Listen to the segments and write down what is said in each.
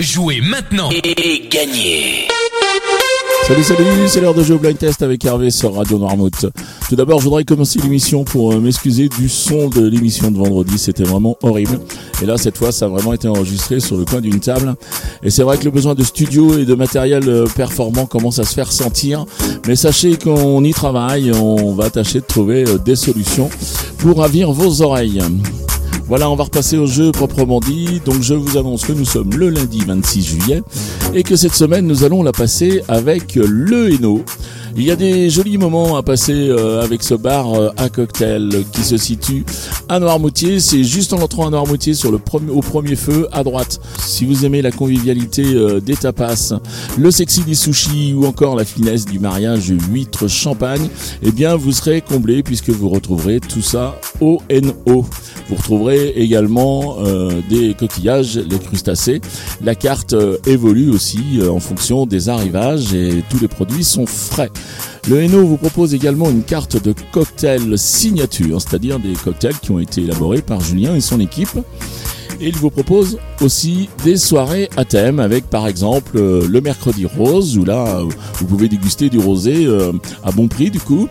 Jouez maintenant et gagnez Salut, salut, c'est l'heure de au blind test avec Hervé sur Radio Noirmouth. Tout d'abord, je voudrais commencer l'émission pour euh, m'excuser du son de l'émission de vendredi. C'était vraiment horrible. Et là, cette fois, ça a vraiment été enregistré sur le coin d'une table. Et c'est vrai que le besoin de studio et de matériel euh, performant commence à se faire sentir. Mais sachez qu'on y travaille. On va tâcher de trouver euh, des solutions pour ravir vos oreilles. Voilà, on va repasser au jeu proprement dit. Donc je vous annonce que nous sommes le lundi 26 juillet et que cette semaine nous allons la passer avec le Hainaut. Il y a des jolis moments à passer euh, avec ce bar euh, à cocktail qui se situe à Noirmoutier. C'est juste en entrant à Noirmoutier sur le premier, au premier feu à droite. Si vous aimez la convivialité euh, des tapas, le sexy des sushis ou encore la finesse du mariage huître champagne, eh bien vous serez comblé puisque vous retrouverez tout ça au NO. Vous retrouverez également des coquillages, les crustacés. La carte évolue aussi en fonction des arrivages et tous les produits sont frais. Le Hainaut vous propose également une carte de cocktail signature, c'est-à-dire des cocktails qui ont été élaborés par Julien et son équipe. Et il vous propose aussi des soirées à thème avec par exemple euh, le mercredi rose où là vous pouvez déguster du rosé euh, à bon prix du coup.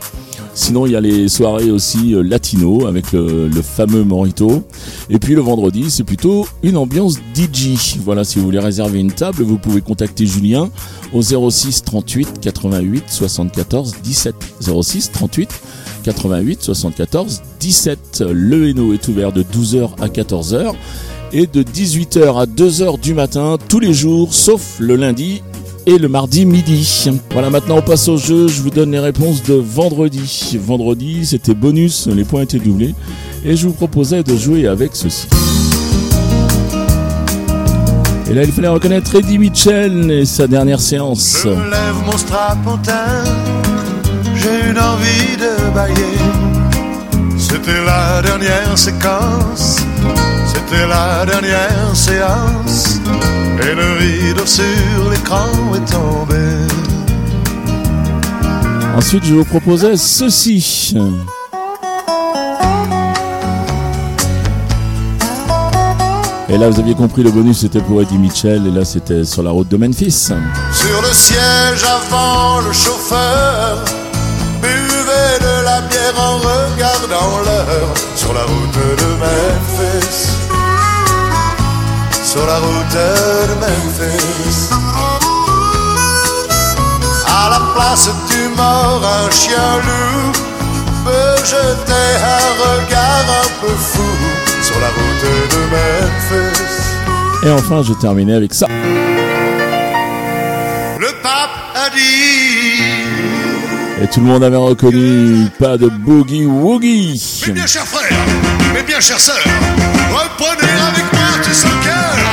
Sinon, il y a les soirées aussi euh, latino avec le, fameux Morito. Et puis le vendredi, c'est plutôt une ambiance DJ. Voilà, si vous voulez réserver une table, vous pouvez contacter Julien au 06 38 88 74 17. 06 38 88 74 17. Le Hainaut est ouvert de 12h à 14h et de 18h à 2h du matin tous les jours, sauf le lundi et le mardi midi. Voilà, maintenant on passe au jeu. Je vous donne les réponses de vendredi. Vendredi, c'était bonus, les points étaient doublés. Et je vous proposais de jouer avec ceci. Et là, il fallait reconnaître Eddie Mitchell et sa dernière séance. Je lève mon j'ai une envie de bailler. C'était la dernière séquence, c'était la dernière séance. Et le rideau sur l'écran est tombé. Ensuite, je vous proposais ceci. Et là, vous aviez compris, le bonus c'était pour Eddie Mitchell, et là c'était sur la route de Memphis. Sur le siège avant le chauffeur, buvait de la bière en regardant l'heure. Sur la route de Memphis, sur la route de Memphis. À la place du mort, un chien loup peut jeter un regard un peu fou sur la route de Memphis. Et enfin, je terminais avec ça. Le pape a dit Et tout le monde avait reconnu, pas de boogie woogie. Mes bien chers frères, mes bien chères sœurs, reprenez avec moi tout son cœur.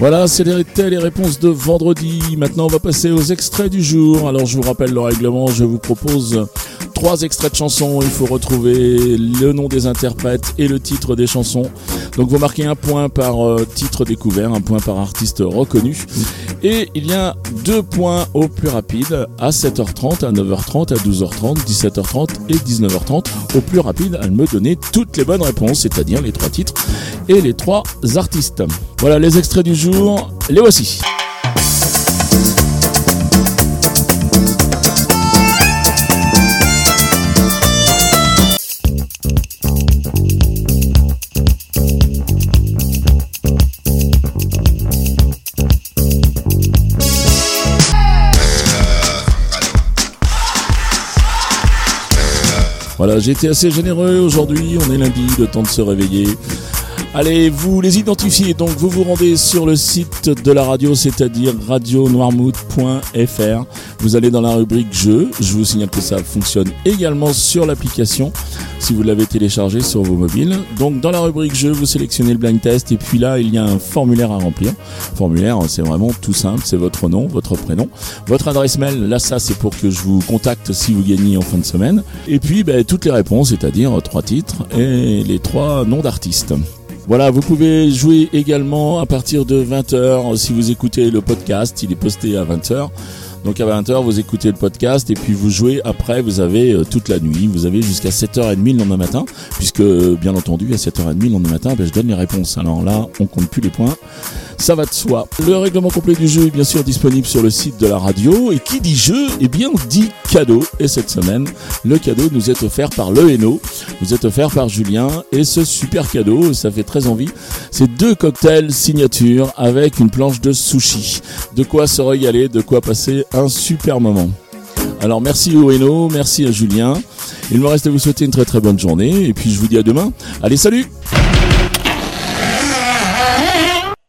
Voilà, c'était les réponses de vendredi. Maintenant, on va passer aux extraits du jour. Alors, je vous rappelle le règlement. Je vous propose trois extraits de chansons. Il faut retrouver le nom des interprètes et le titre des chansons. Donc, vous marquez un point par euh, titre découvert, un point par artiste reconnu. Et il y a deux points au plus rapide à 7h30, à 9h30, à 12h30, 17h30 et 19h30. Au plus rapide à me donner toutes les bonnes réponses, c'est-à-dire les trois titres et les trois artistes. Voilà les extraits du jour, les voici. Voilà, j'ai été assez généreux aujourd'hui. On est lundi, le temps de se réveiller. Allez, vous les identifiez, donc vous vous rendez sur le site de la radio, c'est-à-dire radionoirmouth.fr. Vous allez dans la rubrique jeux. Je vous signale que ça fonctionne également sur l'application si vous l'avez téléchargé sur vos mobiles. Donc dans la rubrique jeux, vous sélectionnez le blind test et puis là, il y a un formulaire à remplir. Formulaire, c'est vraiment tout simple, c'est votre nom, votre prénom, votre adresse mail. Là, ça, c'est pour que je vous contacte si vous gagnez en fin de semaine. Et puis, ben, toutes les réponses, c'est-à-dire trois titres et les trois noms d'artistes. Voilà, vous pouvez jouer également à partir de 20h si vous écoutez le podcast, il est posté à 20h. Donc à 20h, vous écoutez le podcast et puis vous jouez après, vous avez euh, toute la nuit, vous avez jusqu'à 7h30 le lendemain matin, puisque bien entendu à 7h30 le lendemain matin, ben, je donne les réponses. Alors là, on compte plus les points ça va de soi. Le règlement complet du jeu est bien sûr disponible sur le site de la radio. Et qui dit jeu, eh bien dit cadeau. Et cette semaine, le cadeau nous est offert par le Hainaut, nous est offert par Julien. Et ce super cadeau, ça fait très envie, c'est deux cocktails signature avec une planche de sushi. De quoi se régaler, de quoi passer un super moment. Alors merci au Hainaut, merci à Julien. Il me reste à vous souhaiter une très très bonne journée. Et puis je vous dis à demain. Allez, salut